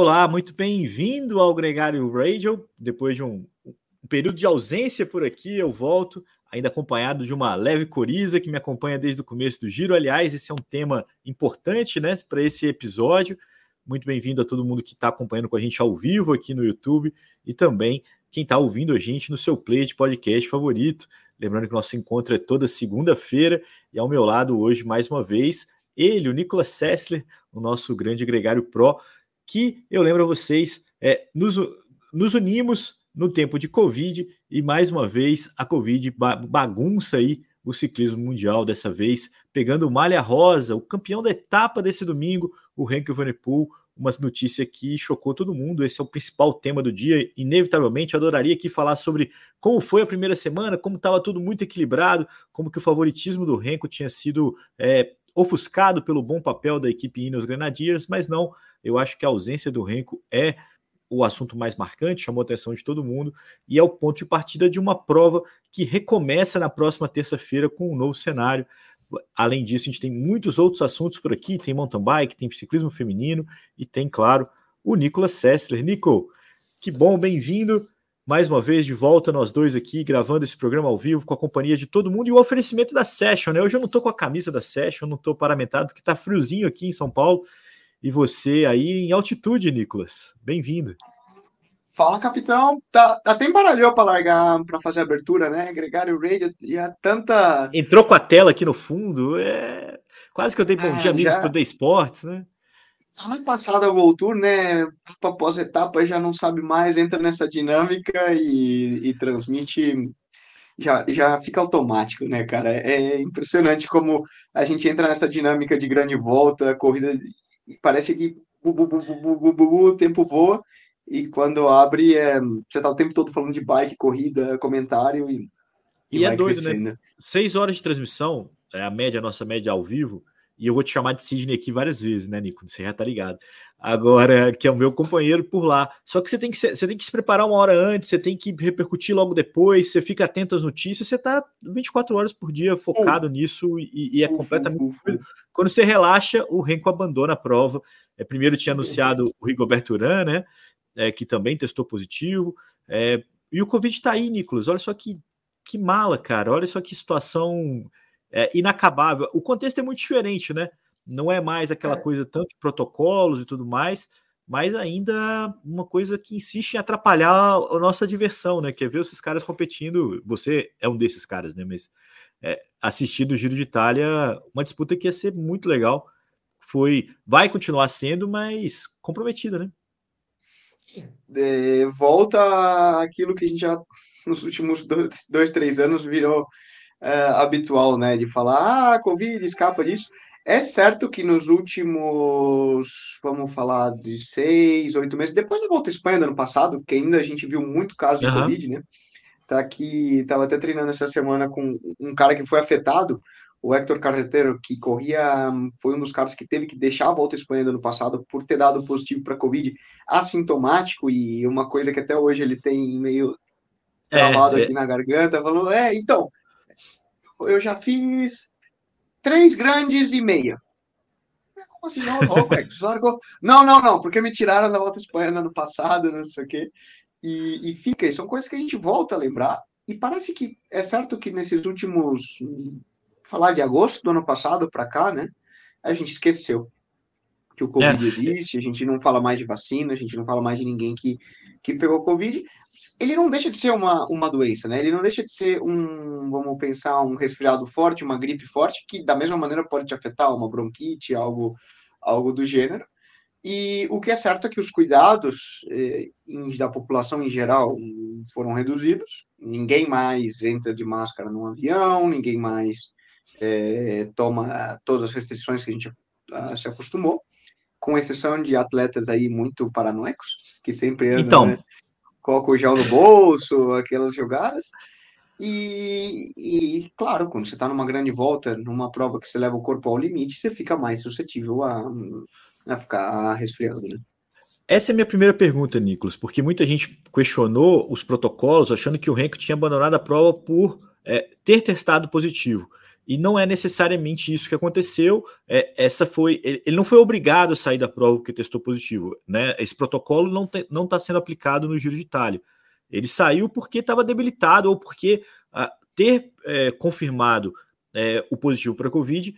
Olá, muito bem-vindo ao Gregário Radio. Depois de um, um, período de ausência por aqui, eu volto, ainda acompanhado de uma leve coriza que me acompanha desde o começo do giro. Aliás, esse é um tema importante né, para esse episódio. Muito bem-vindo a todo mundo que está acompanhando com a gente ao vivo aqui no YouTube e também quem está ouvindo a gente no seu play de podcast favorito. Lembrando que o nosso encontro é toda segunda-feira e ao meu lado hoje, mais uma vez, ele, o Nicolas Sessler, o nosso grande gregário Pro que eu lembro a vocês, é, nos, nos unimos no tempo de Covid e mais uma vez a Covid bagunça aí o ciclismo mundial dessa vez, pegando o Malha Rosa, o campeão da etapa desse domingo, o Henk Vanepoel, uma notícia que chocou todo mundo. Esse é o principal tema do dia. Inevitavelmente, adoraria aqui falar sobre como foi a primeira semana, como estava tudo muito equilibrado, como que o favoritismo do Renko tinha sido é, ofuscado pelo bom papel da equipe Ineos Grenadiers, mas não. Eu acho que a ausência do Renko é o assunto mais marcante, chamou a atenção de todo mundo e é o ponto de partida de uma prova que recomeça na próxima terça-feira com um novo cenário. Além disso, a gente tem muitos outros assuntos por aqui: tem mountain bike, tem ciclismo feminino e tem, claro, o Nicolas Sessler. Nico, que bom, bem-vindo mais uma vez de volta nós dois aqui gravando esse programa ao vivo com a companhia de todo mundo e o oferecimento da Session, né? Hoje eu não tô com a camisa da Session, não tô paramentado porque tá friozinho aqui em São Paulo e você aí em altitude, Nicolas. Bem-vindo. Fala, capitão. Tá, até embaralhou para largar para fazer a abertura, né? Gregário Radio e há tanta. Entrou com a tela aqui no fundo, é quase que eu dei bom é, dia amigos já... pro The Sports, né? Ano passado a World Tour, né? Etapa após etapa, já não sabe mais, entra nessa dinâmica e, e transmite, já, já fica automático, né, cara? É impressionante como a gente entra nessa dinâmica de grande volta, corrida, e parece que bu, bu, bu, o tempo voa, e quando abre, é, você tá o tempo todo falando de bike, corrida, comentário e. E, e é doido, né? crescendo. né? Seis horas de transmissão, é a média, a nossa média ao vivo e eu vou te chamar de Sidney aqui várias vezes, né, Nico? Você já tá ligado. Agora, que é o meu companheiro por lá. Só que você tem que, você tem que se preparar uma hora antes, você tem que repercutir logo depois, você fica atento às notícias, você tá 24 horas por dia focado nisso e, e é completamente. Quando você relaxa, o Renko abandona a prova. É, primeiro tinha anunciado o Rigoberto Urán, né? É, que também testou positivo. É, e o Covid tá aí, Nicolas. Olha só que, que mala, cara. Olha só que situação é, inacabável. O contexto é muito diferente, né? Não é mais aquela é. coisa tanto de protocolos e tudo mais, mas ainda uma coisa que insiste em atrapalhar a nossa diversão, né? Que é ver esses caras competindo. Você é um desses caras, né? Mas é, assistir o Giro de Itália, uma disputa que ia ser muito legal. Foi, vai continuar sendo, mas comprometida, né? É, volta aquilo que a gente já nos últimos dois, dois três anos virou uh, habitual, né? De falar, ah, Covid, escapa disso. É certo que nos últimos, vamos falar, de seis, oito meses, depois da volta à Espanha do ano passado, que ainda a gente viu muito caso de uhum. Covid, né? Tá aqui, tava até treinando essa semana com um cara que foi afetado, o Hector Carretero, que corria, foi um dos caras que teve que deixar a volta à Espanha do ano passado por ter dado positivo para Covid assintomático e uma coisa que até hoje ele tem meio é, travado é, aqui é... na garganta, falou, é, então, eu já fiz três grandes e meia. Como assim? Não, não, não, não, não, porque me tiraram da Volta à Espanha no ano passado, não sei o quê. E, e fica, e são coisas que a gente volta a lembrar. E parece que é certo que nesses últimos. Falar de agosto do ano passado para cá, né? A gente esqueceu que o Covid é. existe, a gente não fala mais de vacina, a gente não fala mais de ninguém que, que pegou Covid, ele não deixa de ser uma, uma doença, né? Ele não deixa de ser um, vamos pensar, um resfriado forte, uma gripe forte, que da mesma maneira pode te afetar, uma bronquite, algo, algo do gênero. E o que é certo é que os cuidados eh, da população em geral foram reduzidos. Ninguém mais entra de máscara num avião, ninguém mais eh, toma todas as restrições que a gente uh, se acostumou com exceção de atletas aí muito paranoicos, que sempre andam, então, né, colocam o gel no bolso, aquelas jogadas. E, e, claro, quando você está numa grande volta, numa prova que você leva o corpo ao limite, você fica mais suscetível a, a ficar resfriando, né? Essa é a minha primeira pergunta, Nicolas, porque muita gente questionou os protocolos, achando que o Renko tinha abandonado a prova por é, ter testado positivo. E não é necessariamente isso que aconteceu. É, essa foi, ele não foi obrigado a sair da prova porque testou positivo, né? Esse protocolo não não está sendo aplicado no Giro de Itália. Ele saiu porque estava debilitado ou porque ah, ter é, confirmado é, o positivo para a Covid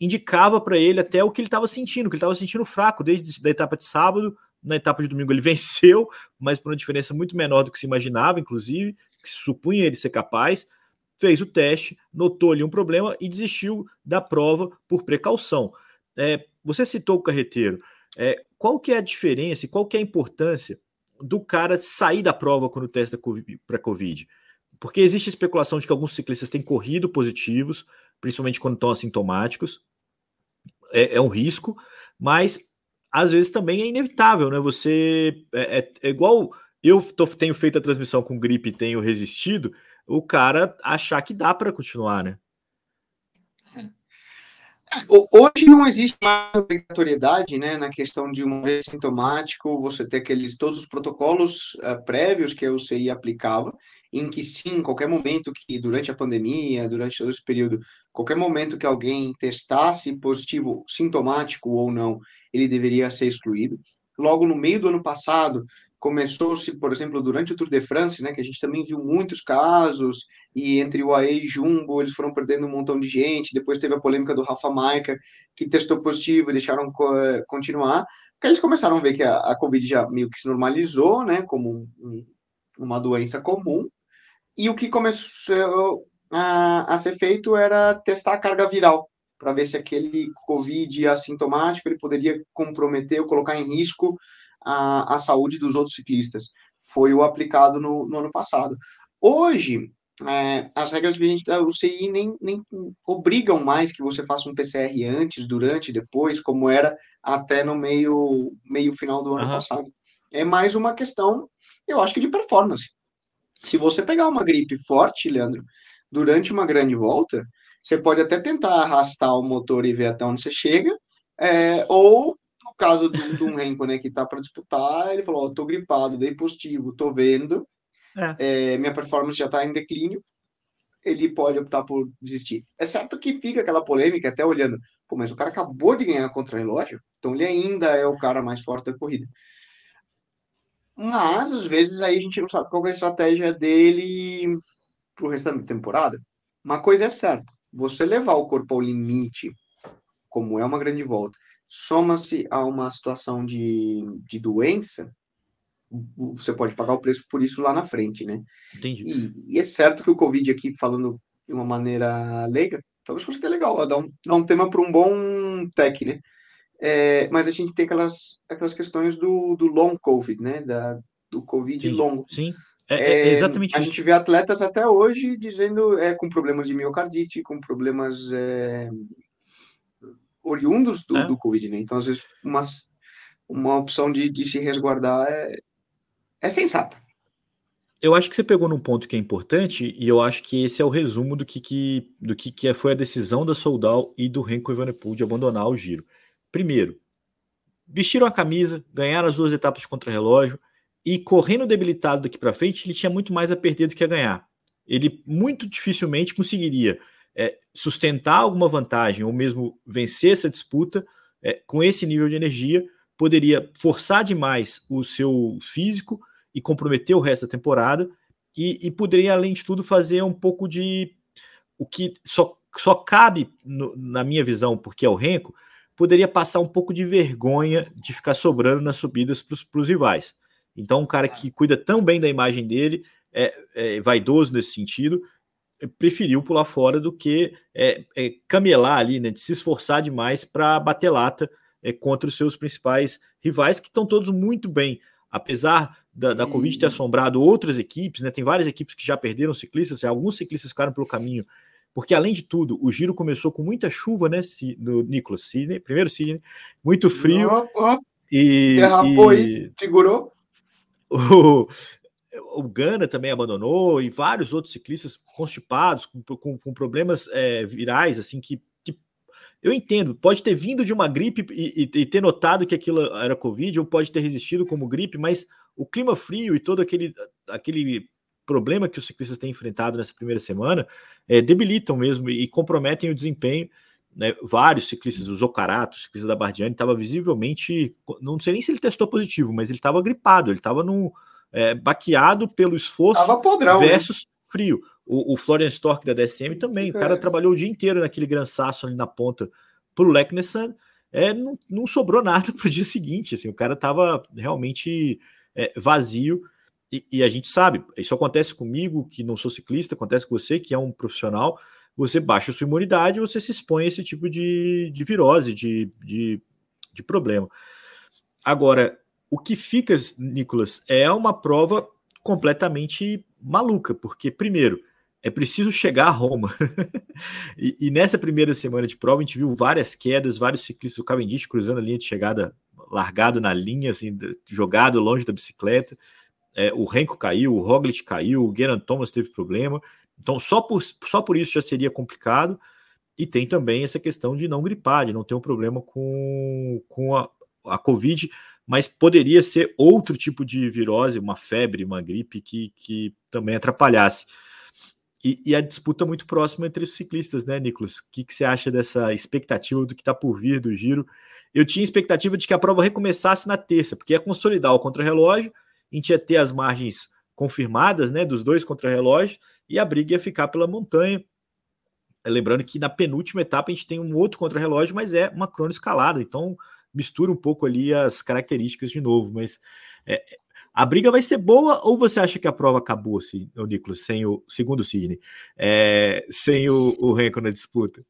indicava para ele até o que ele estava sentindo, que ele estava sentindo fraco desde a etapa de sábado. Na etapa de domingo ele venceu, mas por uma diferença muito menor do que se imaginava, inclusive, que se supunha ele ser capaz. Fez o teste, notou ali um problema e desistiu da prova por precaução. É, você citou o carreteiro. É, qual que é a diferença e qual que é a importância do cara sair da prova quando testa para Covid? Porque existe especulação de que alguns ciclistas têm corrido positivos, principalmente quando estão assintomáticos. É, é um risco, mas às vezes também é inevitável, né? Você é, é, é igual eu tô, tenho feito a transmissão com gripe e tenho resistido, o cara achar que dá para continuar, né? Hoje não existe mais obrigatoriedade, né, na questão de um sintomático, você ter aqueles todos os protocolos uh, prévios que a UCI aplicava, em que sim, qualquer momento que durante a pandemia, durante todo esse período, qualquer momento que alguém testasse positivo, sintomático ou não, ele deveria ser excluído. Logo no meio do ano passado, começou-se, por exemplo, durante o Tour de France, né, que a gente também viu muitos casos, e entre o AE e Jumbo, eles foram perdendo um montão de gente, depois teve a polêmica do Rafa Maica, que testou positivo e deixaram co continuar, porque eles começaram a ver que a, a, Covid já meio que se normalizou, né, como um, uma doença comum, e o que começou a, a ser feito era testar a carga viral, para ver se aquele Covid assintomático ele poderia comprometer ou colocar em risco a, a saúde dos outros ciclistas. Foi o aplicado no, no ano passado. Hoje, é, as regras vigentes da UCI nem, nem obrigam mais que você faça um PCR antes, durante, depois, como era até no meio, meio final do ano uhum. passado. É mais uma questão, eu acho que de performance. Se você pegar uma gripe forte, Leandro, durante uma grande volta, você pode até tentar arrastar o motor e ver até onde você chega, é, ou no caso do, do Renko, né, que tá para disputar, ele falou: oh, tô gripado, dei positivo, tô vendo, é. É, minha performance já tá em declínio, ele pode optar por desistir. É certo que fica aquela polêmica, até olhando, pô, mas o cara acabou de ganhar contra relógio, então ele ainda é o cara mais forte da corrida. Mas, às vezes, aí a gente não sabe qual é a estratégia dele pro restante da temporada. Uma coisa é certa, você levar o corpo ao limite, como é uma grande volta, soma-se a uma situação de, de doença, você pode pagar o preço por isso lá na frente, né? Entendi. E, e é certo que o Covid aqui, falando de uma maneira leiga, talvez fosse até legal, dar um, dar um tema para um bom tech, né? É, mas a gente tem aquelas, aquelas questões do, do long COVID, né? Da, do Covid Sim. longo. Sim, é, é, é exatamente A isso. gente vê atletas até hoje dizendo é, com problemas de miocardite, com problemas é, oriundos do, é. do Covid, né? Então, às vezes, uma, uma opção de, de se resguardar é, é sensata. Eu acho que você pegou num ponto que é importante, e eu acho que esse é o resumo do que, que, do que, que foi a decisão da Soldal e do Renko Evenepoel de abandonar o giro. Primeiro, vestiram a camisa, ganharam as duas etapas de contrarrelógio, e correndo debilitado daqui para frente, ele tinha muito mais a perder do que a ganhar. Ele muito dificilmente conseguiria é, sustentar alguma vantagem ou mesmo vencer essa disputa é, com esse nível de energia, poderia forçar demais o seu físico e comprometer o resto da temporada, e, e poderia, além de tudo, fazer um pouco de o que só, só cabe, no, na minha visão, porque é o Renko, poderia passar um pouco de vergonha de ficar sobrando nas subidas para os rivais. Então, um cara que cuida tão bem da imagem dele, é, é vaidoso nesse sentido, preferiu pular fora do que é, é, camelar ali, né, de se esforçar demais para bater lata é, contra os seus principais rivais, que estão todos muito bem. Apesar da, da Covid ter assombrado outras equipes, né, tem várias equipes que já perderam ciclistas, alguns ciclistas ficaram pelo caminho, porque além de tudo, o giro começou com muita chuva, né, do Nicolas Sidney, primeiro Sidney, muito frio. Oh, oh. E, Derrapou e, segurou. O, o Gana também abandonou e vários outros ciclistas constipados, com, com, com problemas é, virais, assim, que, que, eu entendo, pode ter vindo de uma gripe e, e, e, ter notado que aquilo era Covid, ou pode ter resistido como gripe, mas o clima frio e todo aquele, aquele problema que os ciclistas têm enfrentado nessa primeira semana é, debilitam mesmo e comprometem o desempenho. Né, vários ciclistas, o Zocarato, o ciclista da Bardiani, estava visivelmente, não sei nem se ele testou positivo, mas ele estava gripado, ele estava é, baqueado pelo esforço podrão, versus né? frio. O, o Florian Stork da DSM também, é. o cara trabalhou o dia inteiro naquele gran saço ali na ponta para o Leknessan, é, não, não sobrou nada para o dia seguinte, assim, o cara estava realmente é, vazio, e, e, a gente sabe, isso acontece comigo, que não sou ciclista, acontece com você, que é um profissional, você baixa a sua imunidade, você se expõe a esse tipo de, de virose, de, de, de problema. Agora, o que fica, Nicolas, é uma prova completamente maluca, porque, primeiro, é preciso chegar a Roma. e, e, nessa primeira semana de prova, a gente viu várias quedas, vários ciclistas, o Cavendish cruzando a linha de chegada, largado na linha, assim, jogado longe da bicicleta. É, o Renko caiu, o Roglic caiu, o Geraint Thomas teve problema. Então, só por, só por isso já seria complicado. E tem também essa questão de não gripar, de não ter um problema com, com a, a Covid mas poderia ser outro tipo de virose, uma febre, uma gripe que, que também atrapalhasse. E, e a disputa muito próxima entre os ciclistas, né, Nicolas? O que, que você acha dessa expectativa do que está por vir do giro? Eu tinha expectativa de que a prova recomeçasse na terça, porque ia consolidar o contrarrelógio, a gente ia ter as margens confirmadas, né, dos dois contrarrelógios, e a briga ia ficar pela montanha. Lembrando que na penúltima etapa a gente tem um outro contrarrelógio, mas é uma crono escalada, então mistura um pouco ali as características de novo, mas é, a briga vai ser boa ou você acha que a prova acabou, o Nicolas, sem o segundo o Sidney, é, sem o, o Renko na disputa?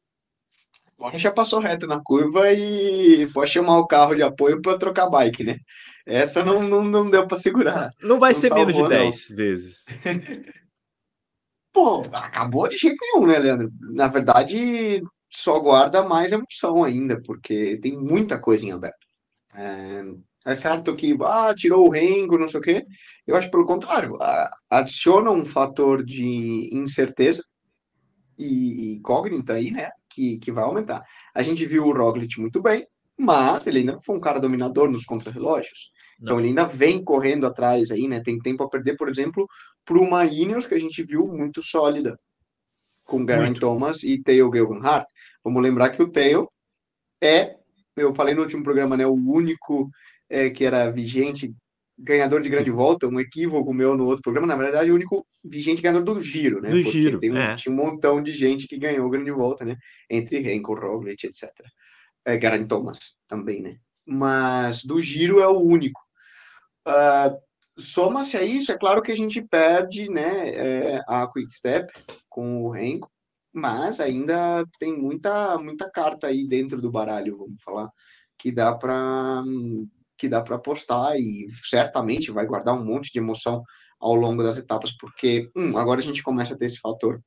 Agora já passou reto na curva e pode chamar o carro de apoio para trocar bike, né? Essa não, não, não deu para segurar. Não vai não ser salvou, menos de 10 não. vezes. Pô, acabou de jeito nenhum, né, Leandro? Na verdade, só guarda mais emoção ainda, porque tem muita coisa em aberto. É, é certo que ah, tirou o Rengo, não sei o quê. Eu acho pelo contrário, adiciona um fator de incerteza e incógnita aí, né? Que, que vai aumentar. A gente viu o Roglic muito bem, mas ele ainda foi um cara dominador nos contrarrelógios. Então ele ainda vem correndo atrás aí, né? Tem tempo a perder, por exemplo, para uma Ineos que a gente viu muito sólida com Garen Thomas e Theo Gilgenhardt. Vamos lembrar que o Theo é, eu falei no último programa, né, o único é, que era vigente ganhador de grande volta, um equívoco meu no outro programa, na verdade, o único vigente ganhador do giro, né? Do Porque giro, tem um, é. tinha um montão de gente que ganhou grande volta, né? Entre Renko, Roglic, etc. É, Garen Thomas também, né? Mas do giro é o único. Uh, Soma-se a isso, é claro que a gente perde, né, é, a Quick Step com o Renko, mas ainda tem muita muita carta aí dentro do baralho, vamos falar, que dá para que dá para apostar e certamente vai guardar um monte de emoção ao longo das etapas, porque um, agora a gente começa a ter esse fator.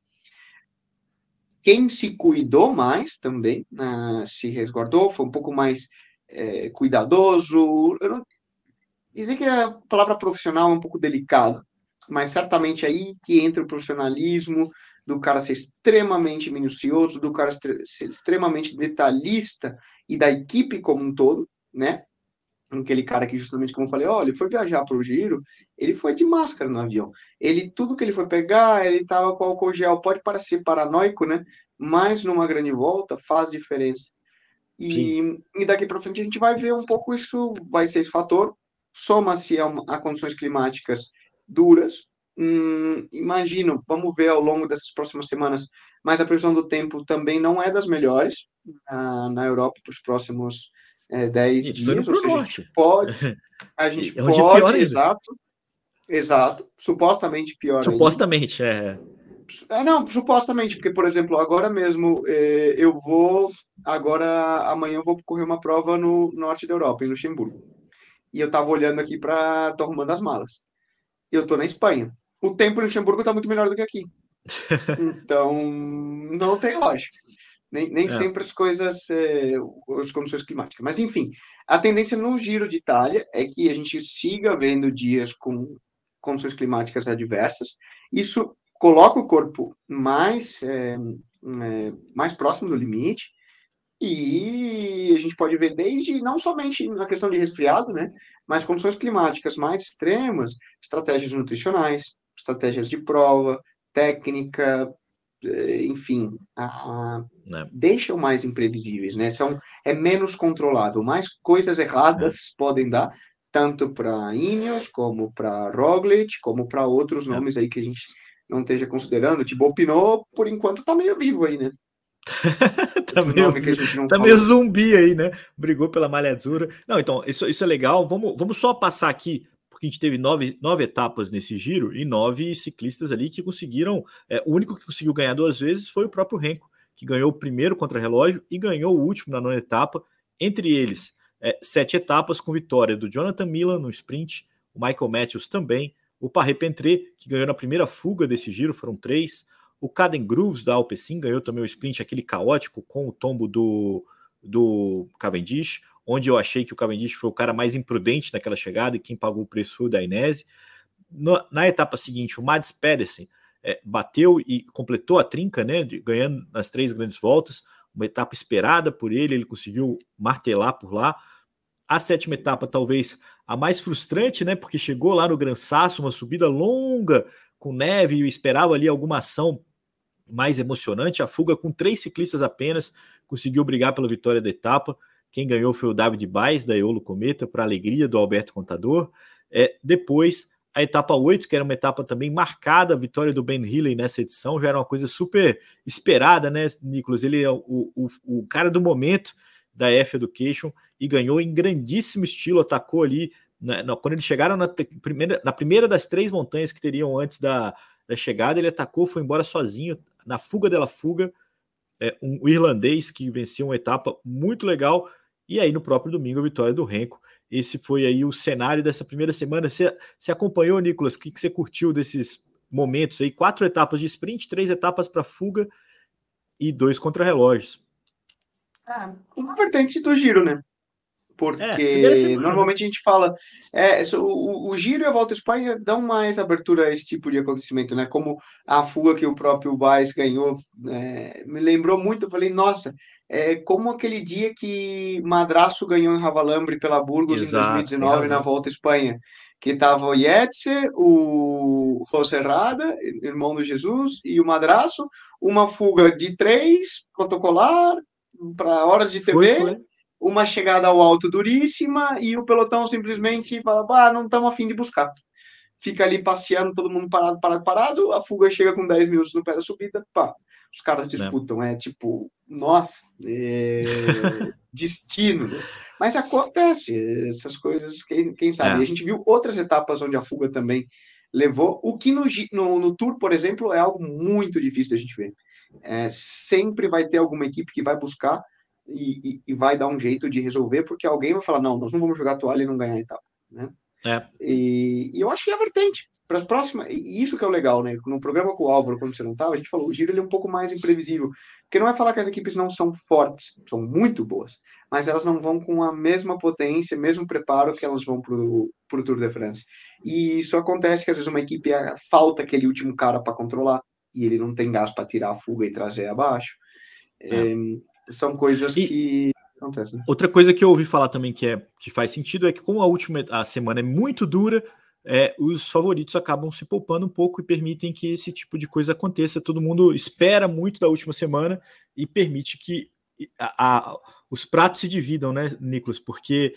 Quem se cuidou mais também, uh, se resguardou, foi um pouco mais é, cuidadoso. Eu não, dizer que a palavra profissional é um pouco delicada, mas certamente aí que entra o profissionalismo, do cara ser extremamente minucioso, do cara ser extremamente detalhista e da equipe como um todo, né? Aquele cara que, justamente como eu falei, olha, ele foi viajar para o giro, ele foi de máscara no avião. Ele, tudo que ele foi pegar, ele estava com álcool gel. Pode parecer paranoico, né? Mas numa grande volta faz diferença. E, e daqui para frente a gente vai ver um pouco isso, vai ser esse fator. Soma-se a, a condições climáticas duras, Hum, imagino, vamos ver ao longo dessas próximas semanas, mas a previsão do tempo também não é das melhores uh, na Europa para os próximos é, 10 gente, dias. Ou seja, a gente pode, a gente é pode, exato, exato, supostamente pior. Supostamente, ainda. é. É, não, supostamente, porque, por exemplo, agora mesmo é, eu vou, agora amanhã eu vou correr uma prova no norte da Europa, em Luxemburgo. E eu estava olhando aqui para, tô arrumando as malas. Eu estou na Espanha o tempo em Luxemburgo está muito melhor do que aqui. Então, não tem lógica. Nem, nem é. sempre as coisas, é, as condições climáticas. Mas, enfim, a tendência no Giro de Itália é que a gente siga vendo dias com condições climáticas adversas. Isso coloca o corpo mais, é, é, mais próximo do limite. E a gente pode ver desde, não somente na questão de resfriado, né, mas condições climáticas mais extremas, estratégias nutricionais, estratégias de prova, técnica, eh, enfim, a, a, né. deixam mais imprevisíveis, né? São, é menos controlável, mais coisas erradas é. podem dar, tanto para Ineos, como para Roglic, como para outros é. nomes aí que a gente não esteja considerando. Tipo, o Pinot, por enquanto, tá meio vivo aí, né? tá meio, tá meio zumbi aí, né? Brigou pela malha azul. Não, então, isso, isso é legal. Vamos, vamos só passar aqui porque a gente teve nove, nove etapas nesse giro e nove ciclistas ali que conseguiram. É, o único que conseguiu ganhar duas vezes foi o próprio Renko, que ganhou o primeiro contra relógio e ganhou o último na nona etapa. Entre eles, é, sete etapas com vitória do Jonathan Milan no sprint, o Michael Matthews também, o Parre Pentré, que ganhou na primeira fuga desse giro, foram três. O Caden Grooves da Alpecin ganhou também o sprint, aquele caótico com o tombo do, do Cavendish onde eu achei que o Cavendish foi o cara mais imprudente naquela chegada e quem pagou o preço foi o Dainese. Na etapa seguinte, o Mads Pedersen é, bateu e completou a trinca, né, de, ganhando nas três grandes voltas, uma etapa esperada por ele, ele conseguiu martelar por lá. A sétima etapa, talvez a mais frustrante, né, porque chegou lá no Gran Sasso, uma subida longa com neve e esperava ali alguma ação mais emocionante. A fuga com três ciclistas apenas conseguiu brigar pela vitória da etapa. Quem ganhou foi o David Baez, da Eolo Cometa, para alegria do Alberto Contador. É, depois, a etapa 8, que era uma etapa também marcada, a vitória do Ben Healy nessa edição, já era uma coisa super esperada, né, Nicolas? Ele é o, o, o cara do momento da F Education e ganhou em grandíssimo estilo, atacou ali. Na, na, quando eles chegaram na primeira, na primeira das três montanhas que teriam antes da, da chegada, ele atacou, foi embora sozinho, na fuga dela fuga, é, um irlandês que venceu uma etapa muito legal. E aí, no próprio domingo, a vitória do Renko. Esse foi aí o cenário dessa primeira semana. Você, você acompanhou, Nicolas? O que, que você curtiu desses momentos aí? Quatro etapas de sprint, três etapas para fuga e dois contra-relógios. Ah, uma vertente do giro, né? Porque é, normalmente a gente fala é, o, o, Giro e a Volta à Espanha dão mais abertura a esse tipo de acontecimento, né? Como a fuga que o próprio Baez ganhou, é, me lembrou muito. Eu falei, nossa, é como aquele dia que Madraço ganhou em Ravalambre pela Burgos Exato, em 2019 na Volta à Espanha, que estava o Yetze, o Roserrada, irmão do Jesus, e o Madraço, uma fuga de três protocolar para horas de TV. Foi, foi uma chegada ao alto duríssima e o pelotão simplesmente fala, ah, não estamos afim de buscar. Fica ali passeando, todo mundo parado, parado, parado, a fuga chega com 10 minutos no pé da subida, pá, os caras disputam, é, é tipo, nossa, é... destino. Né? Mas acontece, essas coisas, quem, quem sabe. É. A gente viu outras etapas onde a fuga também levou, o que no, no, no Tour, por exemplo, é algo muito difícil da gente ver. É, sempre vai ter alguma equipe que vai buscar e, e, vai dar um jeito de resolver, porque alguém vai falar, não, nós não vamos jogar toalha e não ganhar etapa, né? É. E, e, eu acho que é a vertente. Para as próximas, e isso que é o legal, né? No programa com o Álvaro, quando você não estava, a gente falou, o giro ele é um pouco mais imprevisível. Porque não é falar que as equipes não são fortes, são muito boas, mas elas não vão com a mesma potência, mesmo preparo que elas vão para o Tour de France. E isso acontece que às vezes uma equipe falta aquele último cara para controlar, e ele não tem gás para tirar a fuga e trazer abaixo. É. É, são coisas e... que acontecem. Outra coisa que eu ouvi falar também que, é, que faz sentido é que, como a última a semana é muito dura, é, os favoritos acabam se poupando um pouco e permitem que esse tipo de coisa aconteça. Todo mundo espera muito da última semana e permite que a, a, os pratos se dividam, né, Nicolas? Porque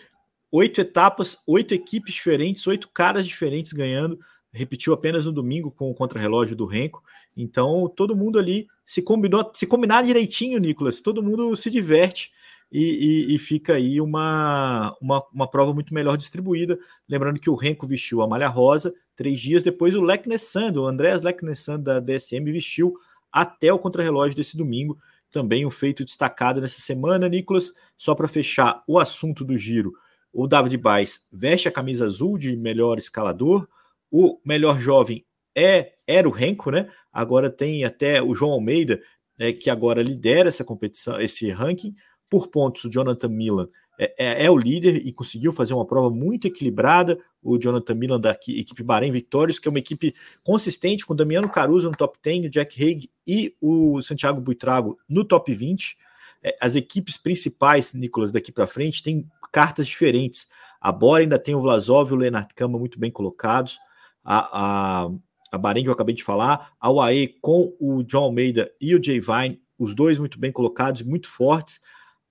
oito etapas, oito equipes diferentes, oito caras diferentes ganhando. Repetiu apenas no domingo com o contrarrelógio do Renko. Então, todo mundo ali se combinou, se combinar direitinho, Nicolas, todo mundo se diverte e, e, e fica aí uma, uma, uma, prova muito melhor distribuída. Lembrando que o Renko vestiu a malha rosa, três dias depois o Leknessand, o Andreas Leknessand da DSM vestiu até o contrarrelógio desse domingo. Também um feito destacado nessa semana, Nicolas. Só para fechar o assunto do giro, o David Baez veste a camisa azul de melhor escalador. O melhor jovem é era o Renko, né? Agora tem até o João Almeida, é, que agora lidera essa competição, esse ranking. Por pontos, o Jonathan Milan é, é, é, o líder e conseguiu fazer uma prova muito equilibrada. O Jonathan Milan da equipe Bahrein Victorious, que é uma equipe consistente, com o Damiano Caruso no top 10, o Jack Haig e o Santiago Buitrago no top 20. É, as equipes principais, Nicolas, daqui para frente, têm cartas diferentes. A Bora ainda tem o Vlasov e o Leonard Kama muito bem colocados. A, a, a Bahrein que eu acabei de falar, a UAE com o John Almeida e o Jay Vine, os dois muito bem colocados, muito fortes.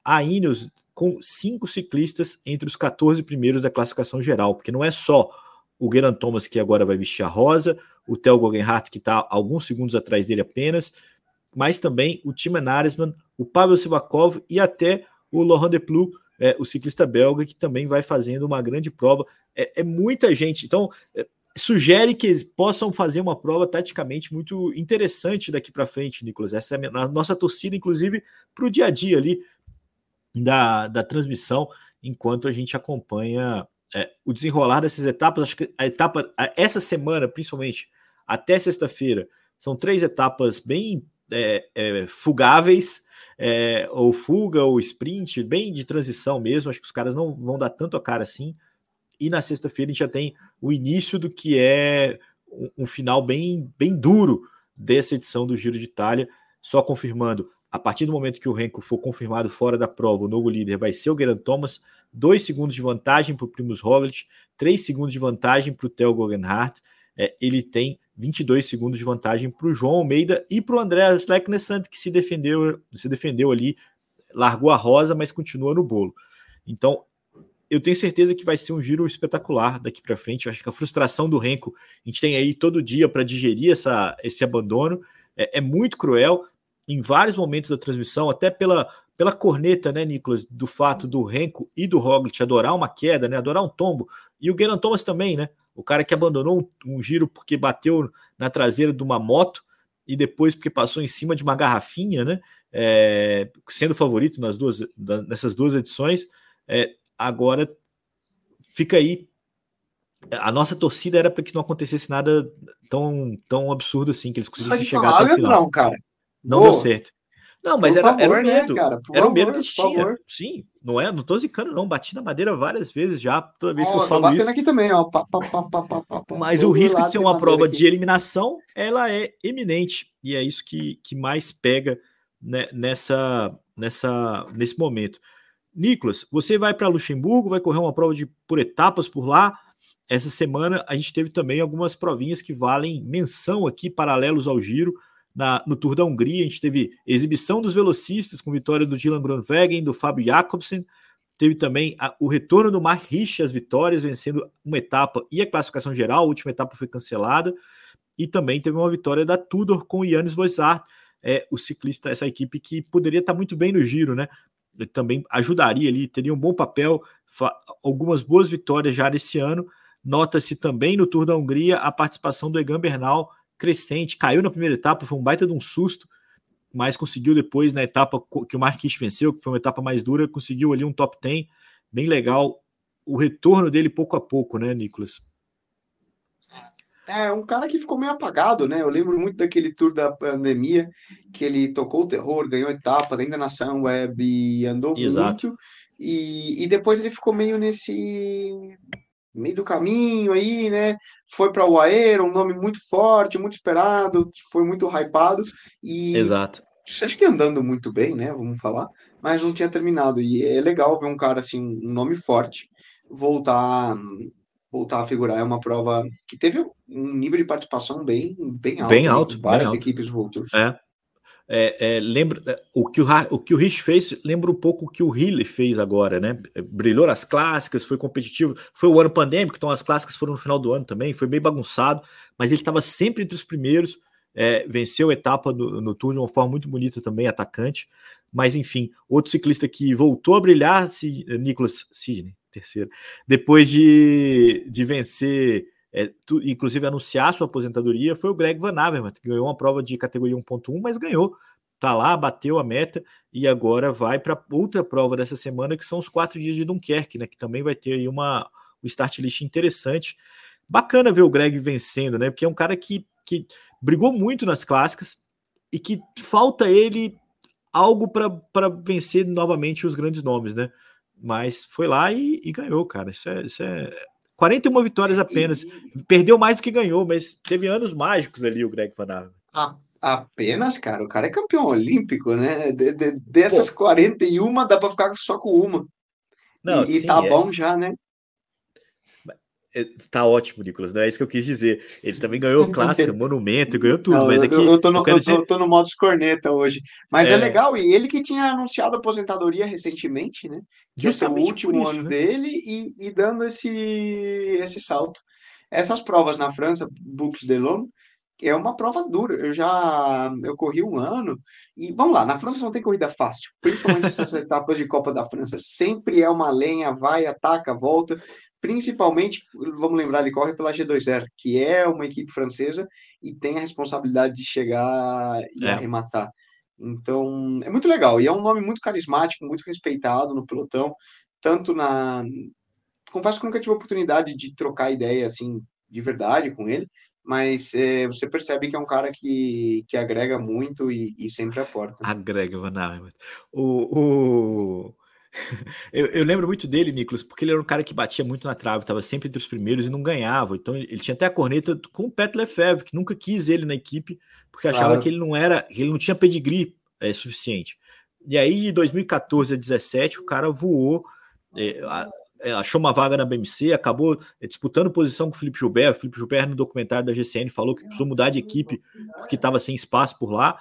A Ineos com cinco ciclistas entre os 14 primeiros da classificação geral, porque não é só o Geraint Thomas que agora vai vestir a rosa, o Theo Guggenhardt que está alguns segundos atrás dele apenas, mas também o Tim Naresman, o Pavel Sivakov e até o Laurent Deplu, é, o ciclista belga, que também vai fazendo uma grande prova. É, é muita gente. Então, é, sugere que possam fazer uma prova taticamente muito interessante daqui para frente, Nicolas. Essa é a nossa torcida, inclusive, para o dia a dia ali da, da transmissão, enquanto a gente acompanha é, o desenrolar dessas etapas. Acho que a etapa, essa semana, principalmente, até sexta-feira, são três etapas bem é, é, fugáveis, é, ou fuga, ou sprint, bem de transição mesmo. Acho que os caras não vão dar tanto a cara assim. E na sexta-feira a gente já tem o início do que é um, um final bem, bem duro dessa edição do Giro de Itália. Só confirmando, a partir do momento que o Renko for confirmado fora da prova, o novo líder vai ser o Geraint Thomas, dois segundos de vantagem para o Primus Roglic, três segundos de vantagem para o Theo Guggenhardt, é, ele tem 22 segundos de vantagem para o João Almeida e para o André Schlecknessant, que se defendeu, se defendeu ali, largou a rosa, mas continua no bolo. Então, eu tenho certeza que vai ser um giro espetacular daqui para frente. Eu acho que a frustração do Renko, a gente tem aí todo dia para digerir essa, esse abandono, é, é, muito cruel. Em vários momentos da transmissão, até pela, pela corneta, né, Nicolas, do fato do Renko e do Roglic adorar uma queda, né, adorar um tombo, e o Geraint Thomas também, né, o cara que abandonou um, um giro porque bateu na traseira de uma moto e depois porque passou em cima de uma garrafinha, né? É, sendo favorito nas duas, nessas duas edições. É, agora fica aí. A nossa torcida era para que não acontecesse nada tão, tão absurdo assim, que eles conseguissem chegar até o final. Não, cara. Não deu certo. Não, mas era, favor, era o né, medo. Né, era o medo que a gente tinha. Favor. Sim, não é? Não tô zicando, não. Bati na madeira várias vezes já, toda vez que eu falo isso. aqui também, ó. Pá, pá, pá, mas o risco de ser uma prova aqui. de eliminação, ela é eminente. E é isso que, que mais pega né, nessa, nessa, nesse momento. Nicolas, você vai para Luxemburgo, vai correr uma prova de por etapas por lá. Essa semana a gente teve também algumas provinhas que valem menção aqui, paralelos ao giro na, no Tour da Hungria. A gente teve exibição dos velocistas com vitória do Dylan Groenewegen, do Fábio Jacobsen. Teve também a, o retorno do Mark Rich as vitórias, vencendo uma etapa e a classificação geral. A última etapa foi cancelada. E também teve uma vitória da Tudor com o Yannis Voisart, é, o ciclista, essa equipe que poderia estar muito bem no giro, né? Também ajudaria ali, teria um bom papel, algumas boas vitórias já nesse ano. Nota-se também no Tour da Hungria a participação do Egan Bernal, crescente, caiu na primeira etapa, foi um baita de um susto, mas conseguiu depois na etapa que o Marquinhos venceu, que foi uma etapa mais dura, conseguiu ali um top 10, bem legal. O retorno dele pouco a pouco, né, Nicolas? É, um cara que ficou meio apagado, né? Eu lembro muito daquele tour da pandemia, que ele tocou o terror, ganhou etapa ainda na Sunweb e andou Exato. muito. E, e depois ele ficou meio nesse meio do caminho aí, né? Foi para o Aero, um nome muito forte, muito esperado, foi muito hypado e Exato. Acho que andando muito bem, né? Vamos falar, mas não tinha terminado. E é legal ver um cara assim, um nome forte, voltar voltar a figurar. É uma prova que teve um nível de participação bem, bem alto. Bem alto. Várias bem equipes voltou. É. É, é, lembra é, o que o, o que o Rich fez lembra um pouco o que o Healy fez agora, né? Brilhou nas clássicas, foi competitivo. Foi o ano pandêmico, então as clássicas foram no final do ano também. Foi bem bagunçado, mas ele estava sempre entre os primeiros. É, venceu a etapa no, no Tour de uma forma muito bonita também, atacante. Mas enfim, outro ciclista que voltou a brilhar, se, Nicolas Sidney, terceiro, depois de, de vencer é, tu, inclusive anunciar sua aposentadoria, foi o Greg Van Avermaet, que ganhou uma prova de categoria 1.1, mas ganhou, tá lá, bateu a meta e agora vai para outra prova dessa semana, que são os quatro dias de Dunkerque, né, que também vai ter aí uma um start list interessante. Bacana ver o Greg vencendo, né, porque é um cara que, que brigou muito nas clássicas e que falta ele algo para vencer novamente os grandes nomes, né? Mas foi lá e, e ganhou, cara. Isso é, isso é 41 vitórias apenas. E... Perdeu mais do que ganhou, mas teve anos mágicos ali o Greg Van Avermaet. Apenas, cara, o cara é campeão olímpico, né? De, de, dessas Pô. 41, dá para ficar só com uma. Não, e, sim, tá é... bom já, né? É, tá ótimo, Nicolas, não é isso que eu quis dizer. Ele também ganhou clássica, monumento, ganhou tudo. Não, mas aqui, eu, eu, tô no, eu, eu dizer... tô, no modo corneta hoje. Mas é... é... legal, e ele que tinha anunciado a aposentadoria recentemente, né? Esse é o último isso, ano né? dele e, e, dando esse, esse salto. Essas provas na França, Books de Londres, é uma prova dura. Eu já eu corri um ano e vamos lá, na França não tem corrida fácil, principalmente essas etapas de Copa da França. Sempre é uma lenha, vai, ataca, volta. Principalmente, vamos lembrar, ele corre pela G2R, que é uma equipe francesa e tem a responsabilidade de chegar e é. arrematar. Então, é muito legal. E é um nome muito carismático, muito respeitado no pelotão, tanto na. Confesso que nunca tive a oportunidade de trocar ideia assim de verdade com ele, mas é, você percebe que é um cara que, que agrega muito e, e sempre aporta. Agrega, Van O, o, eu, eu, lembro muito dele, Nicolas, porque ele era um cara que batia muito na trave, estava sempre entre os primeiros e não ganhava. Então ele tinha até a corneta com o Pet Lefebvre, que nunca quis ele na equipe, porque achava claro. que ele não era, ele não tinha pedigree é, suficiente. E aí, de 2014 a 2017, o cara voou, é, é, achou uma vaga na BMC, acabou é, disputando posição com o Felipe Gilbert. O Felipe Gilbert, no documentário da GCN, falou que precisou mudar de equipe porque estava sem espaço por lá.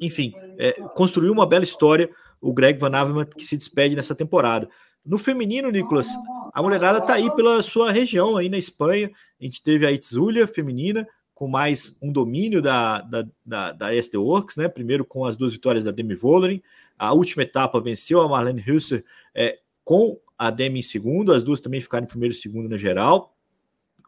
Enfim, é, construiu uma bela história o Greg Van Avermaet que se despede nessa temporada. No feminino, Nicolas, a mulherada tá aí pela sua região, aí na Espanha. A gente teve a Itzulia feminina, com mais um domínio da, da, da, da SD Works, né? Primeiro com as duas vitórias da Demi Vollering. A última etapa venceu a Marlene Husser é, com a Demi em segundo, as duas também ficaram em primeiro e segundo na geral.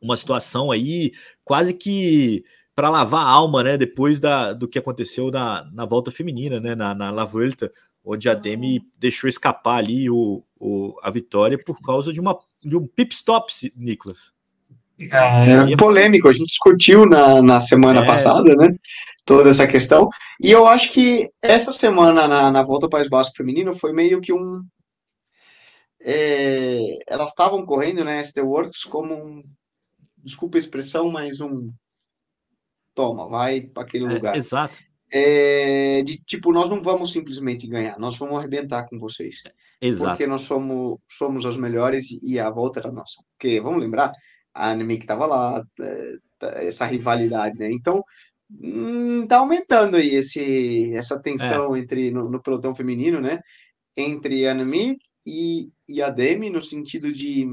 Uma situação aí quase que para lavar a alma, né? Depois da, do que aconteceu na, na volta feminina, né? Na, na La Vuelta, onde a Demi deixou escapar ali o, o, a vitória por causa de, uma, de um pit stop, Nicolas. É, polêmico, a gente discutiu na, na semana é. passada, né? Toda essa questão. E eu acho que essa semana na, na volta para o País Basco Feminino foi meio que um. É, elas estavam correndo, né, ST Works, como um. Desculpa a expressão, mas um. Toma, vai para aquele é, lugar. Exato é, de tipo, nós não vamos simplesmente ganhar, nós vamos arrebentar com vocês. Exato. Porque nós somos, somos as melhores e a volta era nossa. Porque, vamos lembrar, a Anime que estava lá, essa rivalidade, né? Então, hum, tá aumentando aí esse, essa tensão é. entre no, no, pelotão feminino, né? Entre a Anime e, e a Demi, no sentido de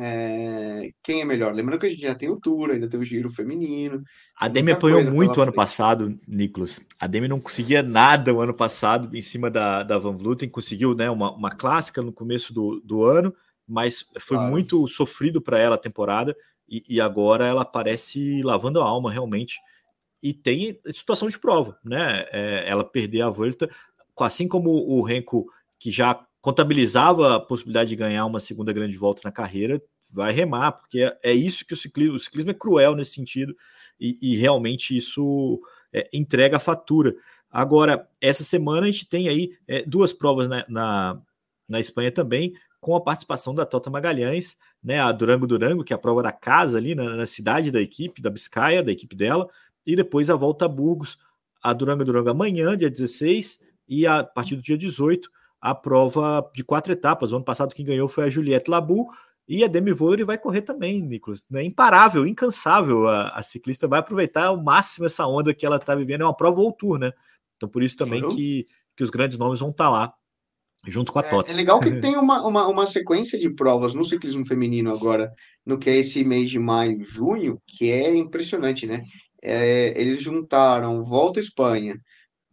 é, quem é melhor? Lembrando que a gente já tem o Tour, ainda tem o Giro Feminino. A Demi apanhou muito ano passado, Nicolas. A Demi não conseguia nada o ano passado em cima da, da Van Vluten. Conseguiu né, uma, uma clássica no começo do, do ano, mas foi claro. muito sofrido para ela a temporada. E, e, agora ela parece lavando a alma realmente. E tem situação de prova, né? É, ela perder a volta, assim como o Renko, que já contabilizava a possibilidade de ganhar uma segunda grande volta na carreira, vai remar, porque é, é isso que o ciclismo, o ciclismo é cruel nesse sentido, e, e realmente isso é, entrega a fatura. Agora, essa semana a gente tem aí é, duas provas na, na, na, Espanha também, com a participação da Tota Magalhães, né, a Durango Durango, que é a prova da casa ali na, na cidade da equipe, da Biscaia, da equipe dela, e depois a volta a Burgos, a Durango Durango amanhã, dia 16, e a partir do dia 18, a prova de quatro etapas. O ano passado quem ganhou foi a Juliette Labu e a Demi Vollering vai correr também, Nicolas. É imparável, incansável. A, a, ciclista vai aproveitar ao máximo essa onda que ela está vivendo. É uma prova tour, né? Então por isso também que, que os grandes nomes vão estar tá lá junto com a Tota. É, é, legal que tem uma, uma, uma, sequência de provas no ciclismo feminino agora, no que é esse mês de maio, junho, que é impressionante, né? É, eles juntaram Volta à Espanha,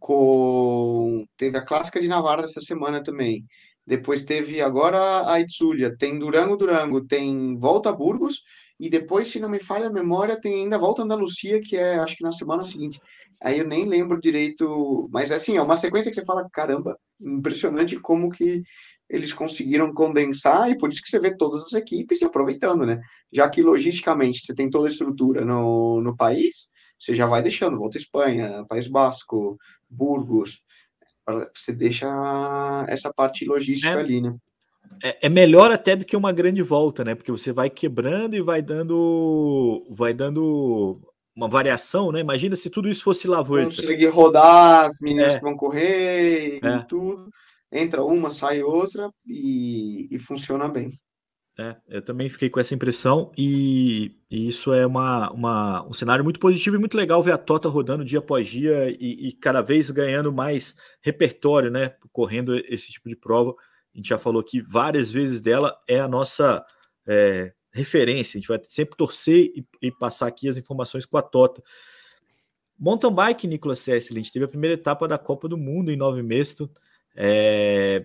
com teve a clássica de Navarra essa semana também. Depois teve agora a Itzulia, tem Durango Durango, tem Volta a Burgos e depois, se não me falha a memória, tem ainda Volta Andalucia, que é acho que na semana seguinte. Aí eu nem lembro direito, mas assim, é uma sequência que você fala, caramba, impressionante como que eles conseguiram condensar e por isso que você vê todas as equipes se aproveitando, né? Já que logisticamente você tem toda a estrutura no, no país, você já vai deixando, volta Espanha, País Basco, Burgos, você deixa essa parte logística é, ali, né? É, é, melhor até do que uma grande volta, né? Porque você vai quebrando e vai dando, vai dando uma variação, né? Imagina se tudo isso fosse lá Consegue rodar as meninas é. que vão correr e, é. tudo. Entra uma, sai outra e, e funciona bem. É, eu também fiquei com essa impressão e, e isso é uma, uma, um cenário muito positivo e muito legal ver a Tota rodando dia após dia e, e, cada vez ganhando mais repertório, né? Correndo esse tipo de prova. A gente já falou que várias vezes dela é a nossa é, referência. A gente vai sempre torcer e, e, passar aqui as informações com a Tota. Mountain bike, Nicolas Sessler, a gente teve a primeira etapa da Copa do Mundo em Nove Mesto. É,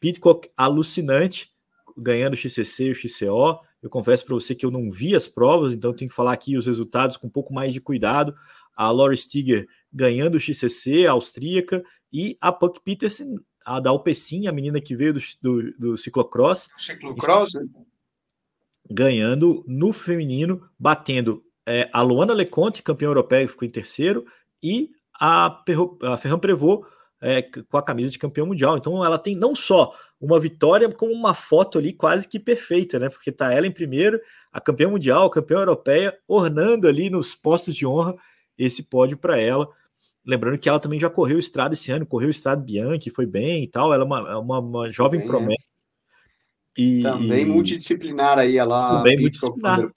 Pitcock alucinante ganhando o XCC e o XCO. Eu confesso para você que eu não vi as provas, então tenho que falar aqui os resultados com um pouco mais de cuidado. A Laura Stiger ganhando o XCC, a austríaca, e a Puck Peterson, a da Alpecin, a menina que veio do, do, do ciclocross. Ciclocross? Ganhando no feminino, batendo é, a Luana Leconte, campeã europeia, que ficou em terceiro, e a, Perro, a Ferran Prevot, é, com a camisa de campeão mundial. Então ela tem não só uma vitória, como uma foto ali quase que perfeita, né? Porque tá ela em primeiro, a campeã mundial, a campeã europeia, ornando ali nos postos de honra esse pódio para ela. Lembrando que ela também já correu estrada esse ano, correu estrada Bianchi, foi bem e tal. Ela é uma, é uma, uma jovem bem, promessa. É. E, também multidisciplinar aí, ela também multidisciplinar.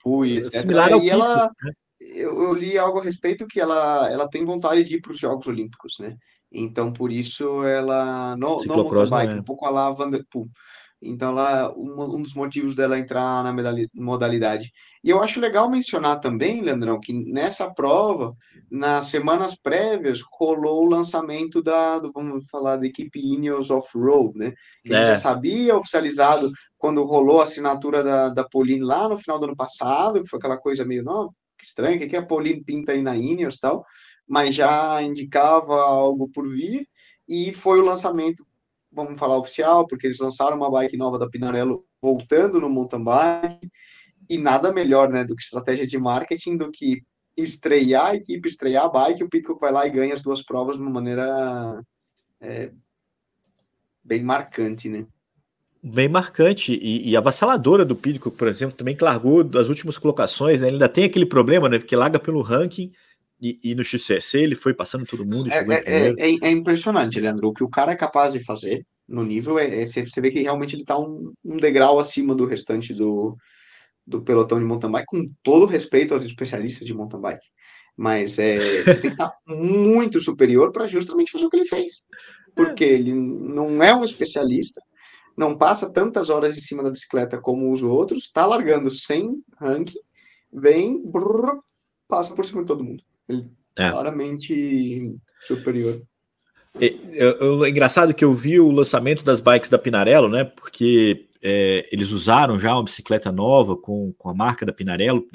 Similar ao e ela, né? eu, eu, li algo a respeito que ela, ela tem vontade de ir para os Jogos Olímpicos, né? Então, por isso, ela. No, no mountain bike, é. um pouco a lá Vanderpool. Então, ela, um, um dos motivos dela entrar na modalidade. E eu acho legal mencionar também, Leandrão, que nessa prova, nas semanas prévias, rolou o lançamento da, do, vamos falar, da equipe Ineos Off-Road, né? Que é. a gente já é. sabia, oficializado, quando rolou a assinatura da, da Pauline lá no final do ano passado, que foi aquela coisa meio, não, que estranho, o que, que a Pauline pinta aí na Ineos e tal mas já indicava algo por vir, e foi o lançamento, vamos falar oficial, porque eles lançaram uma bike nova da Pinarello voltando no mountain bike, e nada melhor né, do que estratégia de marketing do que estrear a equipe, estrear a bike, o Pitcock vai lá e ganha as duas provas de uma maneira é, bem marcante, né? Bem marcante e, e avassaladora do Pitcock, por exemplo, também que largou das últimas colocações, né? Ele ainda tem aquele problema, né? Porque larga pelo ranking, e, e, no XCC ele foi passando todo mundo. É, é, é, é, impressionante, Leandro. O que o cara é capaz de fazer no nível é, é você vê que realmente ele está um, um, degrau acima do restante do, do pelotão de mountain bike, com todo respeito aos especialistas de mountain bike. Mas é, você tem que estar tá muito superior para justamente fazer o que ele fez. Porque ele não é um especialista, não passa tantas horas em cima da bicicleta como os outros, está largando sem ranking, vem, brrr, passa por cima de todo mundo. Ele é. claramente superior. É, é, é, engraçado que eu vi o lançamento das bikes da Pinarello, né? Porque é, eles usaram já uma bicicleta nova com, com a marca da Pinarello.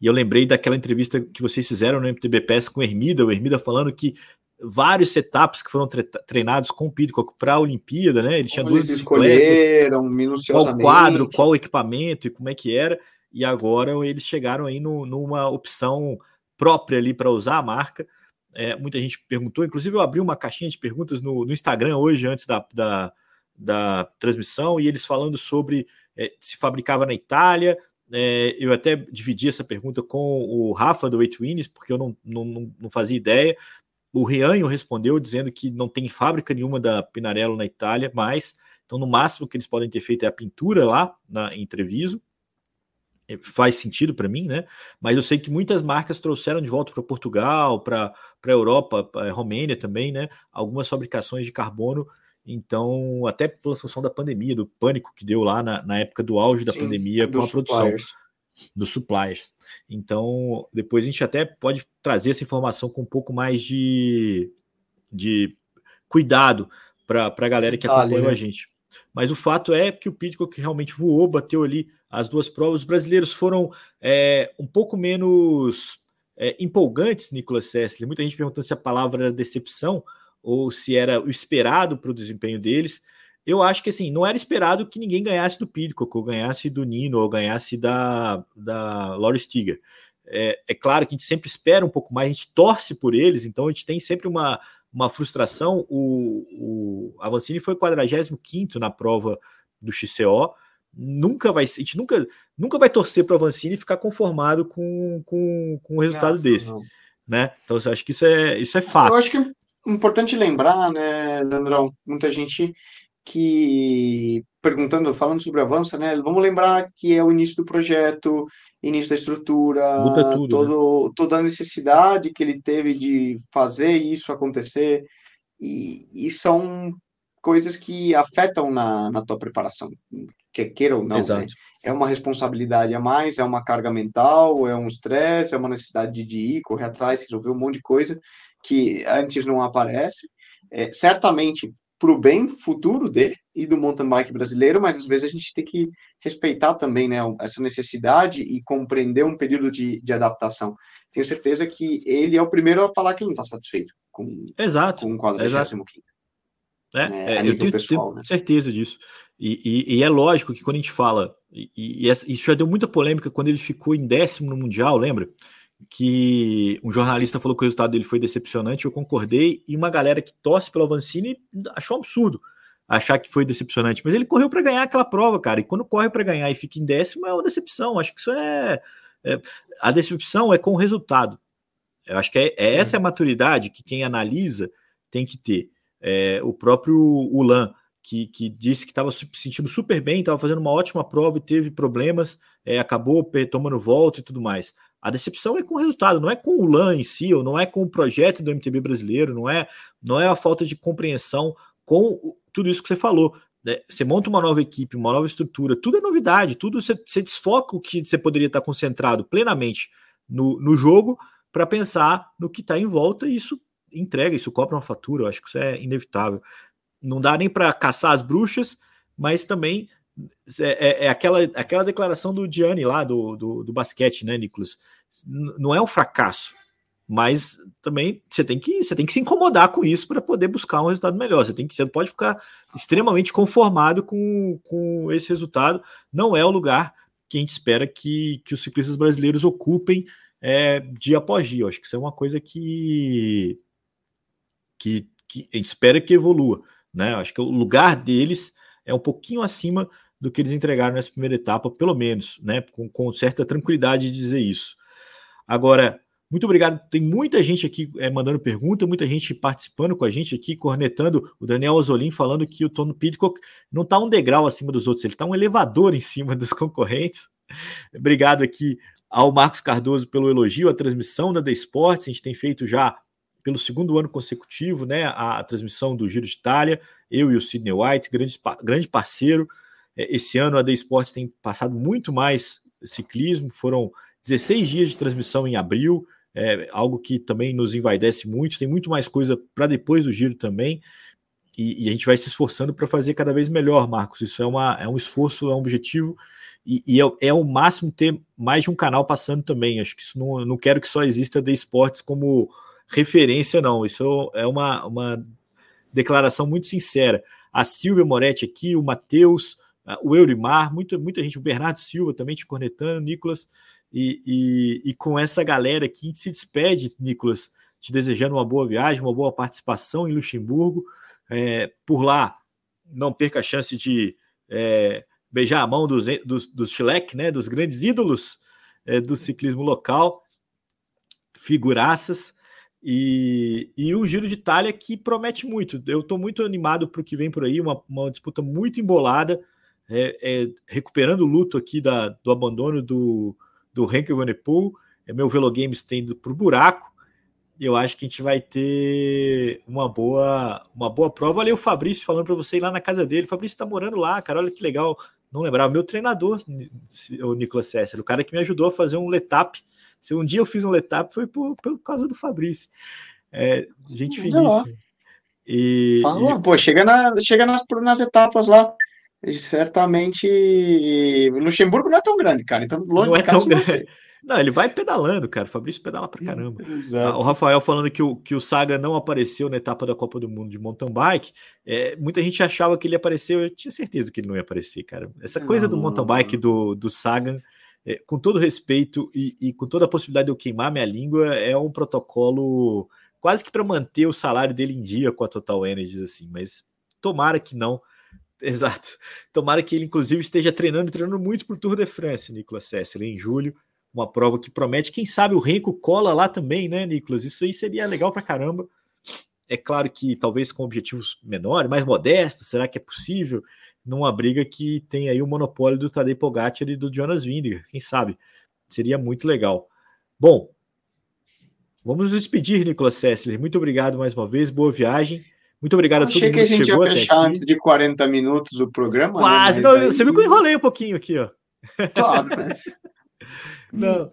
E eu lembrei daquela entrevista que vocês fizeram no MTBPS com o Hermida, o Hermida falando que vários setups que foram tre treinados com o Pidcock para a Olimpíada, né? Eles tinham duas bicicletas, escolheram minuciosamente. Qual quadro, qual equipamento e como é que era. E agora eles chegaram aí no, numa opção própria ali para usar a marca. É, muita gente perguntou, inclusive eu abri uma caixinha de perguntas no, no Instagram hoje, antes da, da, da, transmissão, e eles falando sobre é, se fabricava na Itália. É, eu até dividi essa pergunta com o Rafa do Eight Wins, porque eu não, não, não fazia ideia. O Rianho respondeu dizendo que não tem fábrica nenhuma da Pinarello na Itália, mas então no máximo que eles podem ter feito é a pintura lá na, em Treviso. É, faz sentido para mim, né? Mas eu sei que muitas marcas trouxeram de volta para Portugal, para a Europa, pra Romênia também, né? Algumas fabricações de carbono. Então, até pela função da pandemia, do pânico que deu lá na, na época do auge da Sim, pandemia com a produção suppliers. dos suppliers. Então, depois a gente até pode trazer essa informação com um pouco mais de, de cuidado para a galera que acompanha né? a gente. Mas o fato é que o Pitcock realmente voou, bateu ali as duas provas. Os brasileiros foram é, um pouco menos é, empolgantes, Nicolas Sessler. Muita gente perguntando se a palavra era decepção ou se era o esperado para o desempenho deles. Eu acho que assim, não era esperado que ninguém ganhasse do Pidcock, ou ganhasse do Nino, ou ganhasse da, da Laura Stiger. É, é, claro que a gente sempre espera um pouco mais, a gente torce por eles, então a gente tem sempre uma, uma frustração. O, o Avancini foi 45 na prova do XCO, nunca vai a gente nunca, nunca vai torcer para o Avancini e ficar conformado com, com, com um resultado não, desse. Não. Né? Então eu acho que isso é, isso é fato. Eu acho que é importante lembrar, né, Leandrão, muita gente que, perguntando, falando sobre avanço, né? Vamos lembrar que é o início do projeto, início da estrutura, tudo, todo, né? toda a necessidade que ele teve de fazer isso acontecer, e, e são coisas que afetam na, na tua preparação, quer queira ou não. Né? É uma responsabilidade a mais, é uma carga mental, é um estresse, é uma necessidade de ir, correr atrás, resolver um monte de coisa que antes não aparece. É, certamente para o bem futuro dele e do mountain bike brasileiro, mas às vezes a gente tem que respeitar também né, essa necessidade e compreender um período de, de adaptação. Tenho certeza que ele é o primeiro a falar que não está satisfeito com, exato, com o quadro exato. É, né, é, eu tenho, pessoal, tenho né? certeza disso. E, e, e, é lógico que quando a gente fala, e, e, isso já deu muita polêmica quando ele ficou em décimo no Mundial, lembra? que um jornalista falou que o resultado dele foi decepcionante, eu concordei, e uma galera que torce pelo Avancini achou um absurdo achar que foi decepcionante, mas ele correu para ganhar aquela prova, cara, e quando corre para ganhar e fica em décimo é uma decepção, acho que isso é, é a decepção é com o resultado, eu acho que é, é essa é a maturidade que quem analisa tem que ter, é, o próprio Ulan, que, que disse que estava se sentindo super bem, estava fazendo uma ótima prova e teve problemas, é, acabou tomando volta e tudo mais. A decepção é com o resultado, não é com o LAN em si, ou não é com o projeto do MTB brasileiro, não é, não é a falta de compreensão com tudo isso que você falou. Né? Você monta uma nova equipe, uma nova estrutura, tudo é novidade, tudo você, você desfoca o que você poderia estar concentrado plenamente no, no jogo para pensar no que está em volta e isso entrega, isso cobra uma fatura, eu acho que isso é inevitável. Não dá nem para caçar as bruxas, mas também é, é, é, aquela, aquela declaração do Gianni lá do, do, do basquete, né, Nicolas? Não é um fracasso, mas também você tem que você tem que se incomodar com isso para poder buscar um resultado melhor. Você tem que você pode ficar extremamente conformado com, com esse resultado. Não é o lugar que a gente espera que, que os ciclistas brasileiros ocupem é, dia após dia. Eu acho que isso é uma coisa que, que, que a gente espera que evolua. Né? Acho que o lugar deles é um pouquinho acima do que eles entregaram nessa primeira etapa, pelo menos, né? Com, com certa tranquilidade de dizer isso. Agora, muito obrigado. Tem muita gente aqui é, mandando pergunta, muita gente participando com a gente aqui, cornetando o Daniel Ozolin, falando que o Tono Pidcock não está um degrau acima dos outros, ele está um elevador em cima dos concorrentes. Obrigado aqui ao Marcos Cardoso pelo elogio à transmissão da The Sports. A gente tem feito já pelo segundo ano consecutivo, né? A, a transmissão do Giro de Itália, eu e o Sidney White, grande, grande parceiro. É, esse ano a The Sports tem passado muito mais ciclismo, foram 16 dias de transmissão em abril, é algo que também nos envaidece muito, tem muito mais coisa para depois do giro também, e, e, a gente vai se esforçando para fazer cada vez melhor, Marcos. Isso é, uma, é um esforço, é um objetivo, e, e é, é, o máximo ter mais de um canal passando também. Acho que isso não, não quero que só exista The Sports como referência, não. Isso é uma, uma declaração muito sincera. A Silvia Moretti aqui, o Matheus, o Eurimar, muita, muita gente, o Bernardo Silva também te cornetando, Nicolas, e, e, e, com essa galera aqui, a gente se despede, Nicolas, te desejando uma boa viagem, uma boa participação em Luxemburgo. É, por lá, não perca a chance de é, beijar a mão dos, dos, dos né, dos grandes ídolos é, do ciclismo local, figuraças. E, e um Giro de Itália que promete muito. Eu estou muito animado para o que vem por aí, uma, uma disputa muito embolada, é, é, recuperando o luto aqui da, do abandono do, do Henkel Vanepool. É, meu Velogames tendo para o buraco. Eu acho que a gente vai ter uma boa, uma boa prova. Olha o Fabrício falando para você ir lá na casa dele. O Fabrício está morando lá, cara. Olha que legal. Não lembrava. Meu treinador, o Nicolas César, o cara que me ajudou a fazer um letap se um dia eu fiz um letap, foi por, por causa do Fabrício. É, gente finíssima. E, Fala, e... pô, chega, na, chega nas, nas etapas lá. certamente. Luxemburgo não é tão grande, cara. Então, longe não é tão grande. Não, ele vai pedalando, cara. O Fabrício pedala pra caramba. Exato. O Rafael falando que o, que o Saga não apareceu na etapa da Copa do Mundo de mountain bike. É, muita gente achava que ele apareceu. Eu tinha certeza que ele não ia aparecer, cara. Essa coisa não, do mountain bike do, do Sagan é, com todo respeito e, e, com toda a possibilidade de eu queimar minha língua, é um protocolo quase que para manter o salário dele em dia com a Total Energy, assim, mas tomara que não. Exato. Tomara que ele, inclusive, esteja treinando treinando muito para o Tour de France, Nicolas Sessler, em julho. Uma prova que promete. Quem sabe o Renko cola lá também, né, Nicolas? Isso aí seria legal para caramba. É claro que talvez com objetivos menores, mais modestos, será que é possível? Numa briga que tem aí o monopólio do Tadej Pogacar e do Jonas Vingegaard, quem sabe? Seria muito legal. Bom, vamos nos despedir, Nicolas Sessler. Muito obrigado mais uma vez, boa viagem. Muito obrigado Achei a todo mundo que a gente ia fechar antes de 40 minutos o programa. Né? Quase, né? não, aí... você viu que eu enrolei um pouquinho aqui, ó. Claro, né? não.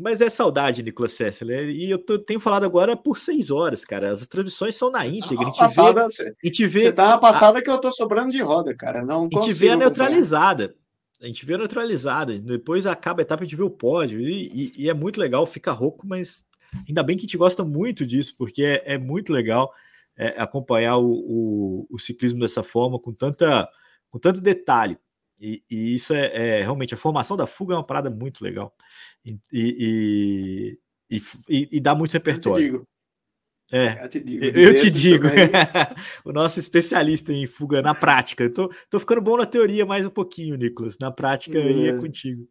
Mas é saudade, Nicolas Sessler. E eu tô, tenho falado agora por seis horas, cara. As transmissões são na íntegra. A gente passada, vê, a gente vê você tá na passada a, que eu tô sobrando de roda, cara. Não a gente vê a neutralizada. A gente vê a neutralizada. Depois acaba a etapa, a gente vê o pódio. E, e, e, é muito legal, fica rouco, mas ainda bem que a gente gosta muito disso, porque é, é muito legal é, acompanhar o, o, o, ciclismo dessa forma, com, tanta, com tanto detalhe. E, e isso é, é, realmente a formação da fuga é uma parada muito legal e, e, e, e dá muito repertório. É, eu te digo. Eu te digo. o nosso especialista em fuga na prática. Eu tô, tô ficando bom na teoria mais um pouquinho, Nicolas. Na prática, é. é contigo.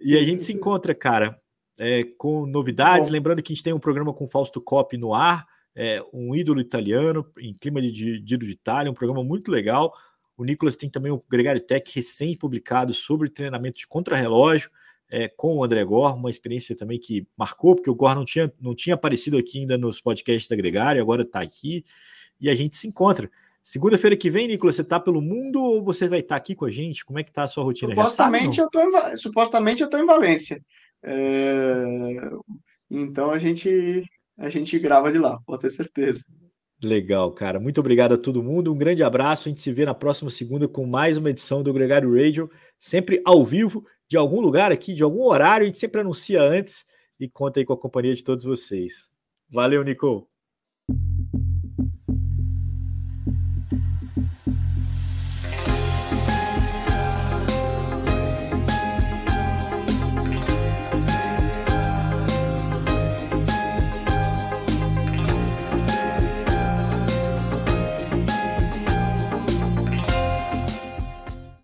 E a gente se encontra, cara, é, com novidades. Bom. Lembrando que a gente tem um programa com Fausto Coppi no ar, é, um ídolo italiano, em clima de Giro de Itália, um programa muito legal. O Nicolas tem também o Gregário Tech recém-publicado sobre treinamento de contrarrelógio é, com o André Gor, uma experiência também que marcou, porque o Gor não tinha, não tinha aparecido aqui ainda nos podcasts da Gregário, agora está aqui e a gente se encontra. Segunda-feira que vem, Nicolas, você está pelo mundo ou você vai estar tá aqui com a gente? Como é que está a sua rotina? Supostamente, eu, tô em, supostamente eu estou em Valência. É... Então a gente, a gente grava de lá, pode ter certeza. Legal, cara. Muito obrigado a todo mundo. Um grande abraço. A gente se vê na próxima segunda com mais uma edição do Gregário Radio, sempre ao vivo de algum lugar aqui, de algum horário, a gente sempre anuncia antes e conta aí com a companhia de todos vocês. Valeu, Nico.